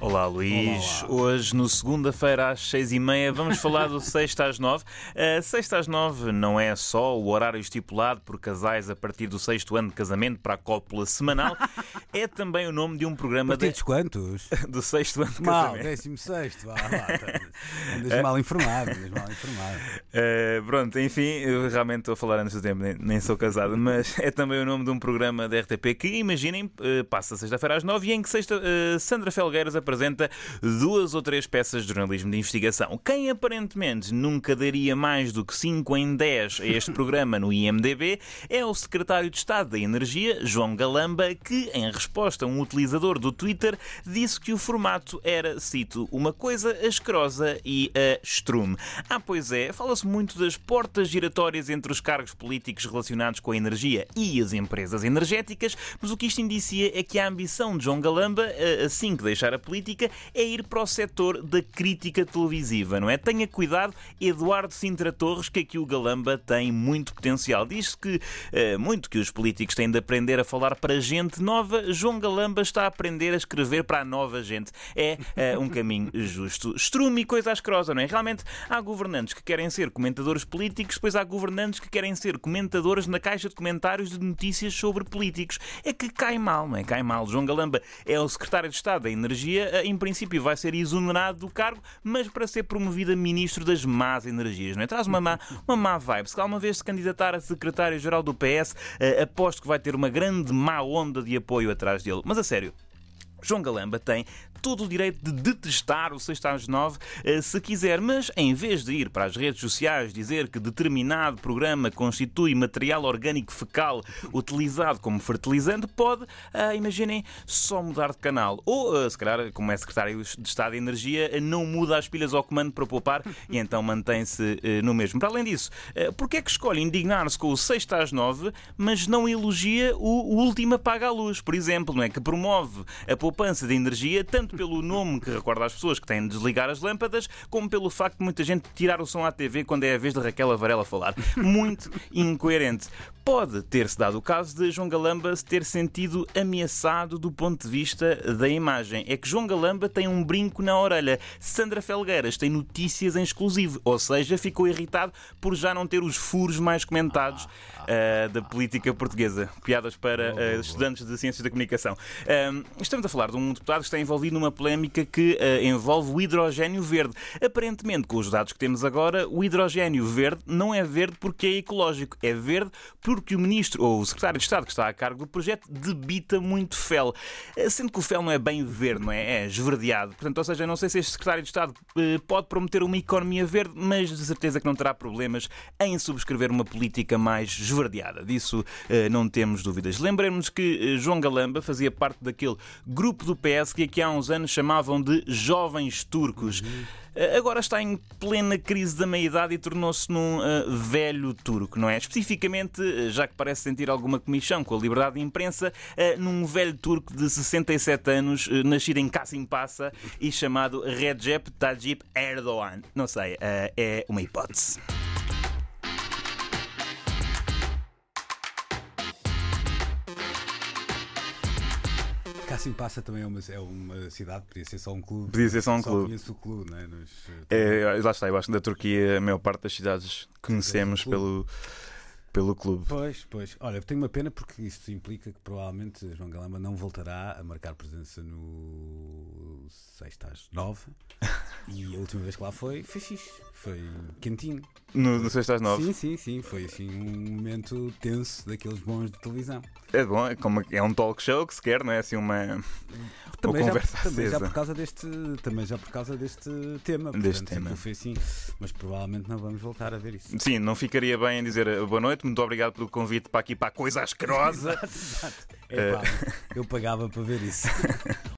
Olá Luís, hoje no segunda-feira às seis e meia vamos falar do sexta às nove. Uh, sexta às nove não é só o horário estipulado por casais a partir do sexto ano de casamento para a cópula semanal, é também o nome de um programa... Partidos de... quantos? Do sexto ano de mal, casamento. décimo sexto, vá lá. Andas mal informado, andas mal informado. Uh, pronto, enfim, eu realmente estou a falar antes do tempo, nem, nem, sou casado, mas é também o nome de um programa da RTP que, imaginem, uh, passa sexta-feira às nove e em que sexta, Sandra Felgueiras apresenta duas ou três peças de jornalismo de investigação. Quem aparentemente nunca daria mais do que 5 em 10 a este programa no IMDB é o secretário de Estado da Energia, João Galamba, que, em resposta a um utilizador do Twitter, disse que o formato era, cito, uma coisa asquerosa e a strume. Ah, pois é, fala-se muito das portas giratórias entre os cargos políticos relacionados com a energia e as empresas energéticas, mas o que isto indicia é que a ambição de João Galamba, assim que deixar a política, política é ir para o setor da crítica televisiva, não é? Tenha cuidado, Eduardo Sintra Torres, que aqui o Galamba tem muito potencial. Diz que uh, muito que os políticos têm de aprender a falar para gente nova. João Galamba está a aprender a escrever para a nova gente. É uh, um caminho justo. Estrume e coisa asquerosa, não é? Realmente há governantes que querem ser comentadores políticos, depois há governantes que querem ser comentadores na caixa de comentários de notícias sobre políticos. É que cai mal, não é? Cai mal. João Galamba é o secretário de Estado da Energia em princípio vai ser exonerado do cargo, mas para ser promovido a ministro das más energias. Não é? Traz uma má, uma má vibe. Se alguma vez se candidatar a secretário-geral do PS, eh, aposto que vai ter uma grande má onda de apoio atrás dele. Mas a sério, João Galamba tem todo o direito de detestar o 6 às 9 eh, se quiser, mas em vez de ir para as redes sociais dizer que determinado programa constitui material orgânico fecal utilizado como fertilizante, pode, uh, imaginem, só mudar de canal. Ou, uh, se calhar, como é secretário de Estado de Energia, não muda as pilhas ao comando para poupar e então mantém-se uh, no mesmo. Para além disso, porquê é que escolhe indignar-se com o 6 às 9, mas não elogia o, último apaga a luz, por exemplo, não é? que promove a poupança de energia, tanto pelo nome que recorda às pessoas que têm de desligar as lâmpadas, como pelo facto de muita gente tirar o som à TV quando é a vez de Raquel Varela falar. Muito incoerente. Pode ter-se dado o caso de João Galamba se ter sentido ameaçado do ponto de vista da imagem. É que João Galamba tem um brinco na orelha. Sandra Felgueiras tem notícias em exclusivo, ou seja, ficou irritado por já não ter os furos mais comentados uh, da política portuguesa. Piadas para uh, estudantes de Ciências da Comunicação. Estamos a falar de um deputado que está envolvido numa polémica que envolve o hidrogênio verde. Aparentemente, com os dados que temos agora, o hidrogênio verde não é verde porque é ecológico, é verde porque o ministro ou o secretário de Estado que está a cargo do projeto debita muito fel. Sendo que o fel não é bem verde, não é? É esverdeado. Portanto, ou seja, não sei se este secretário de Estado pode prometer uma economia verde, mas de certeza que não terá problemas em subscrever uma política mais esverdeada. Disso eh, não temos dúvidas. Lembremos que eh, João Galamba fazia parte daquele grupo do PS que aqui há uns anos chamavam de Jovens Turcos. Eh, agora está em plena crise da meia-idade e tornou-se num uh, velho turco, não é? Especificamente, já que parece sentir alguma comissão com a liberdade de imprensa, uh, num velho turco de 67 anos, uh, nascido em Kasim Passa e chamado Recep Tayyip Erdogan. Não sei, é uma hipótese. Cassim Passa também é uma, é uma cidade, podia ser só um clube. Podia ser só um só clube. Conheço o clube, não é? Nos, é, lá está, eu acho que da Turquia a maior parte das cidades conhecemos pelo, pelo clube. Pois, pois. Olha, tenho uma pena porque isto implica que provavelmente João Galamba não voltará a marcar presença no 6 às 9. e a última vez que lá foi, foi fixe. Foi quentinho. No, no 6 às 9? Sim, sim, sim. Foi assim um momento tenso daqueles bons de televisão. É bom, é, como, é um talk show que se quer, não é assim uma. Também, já, também já, por causa deste também já por causa deste tema deste tema foi assim mas provavelmente não vamos voltar a ver isso sim não ficaria bem em dizer eh, boa noite muito obrigado pelo convite para aqui para a coisa asquerosa exato, exato. É, pá, eu pagava para ver isso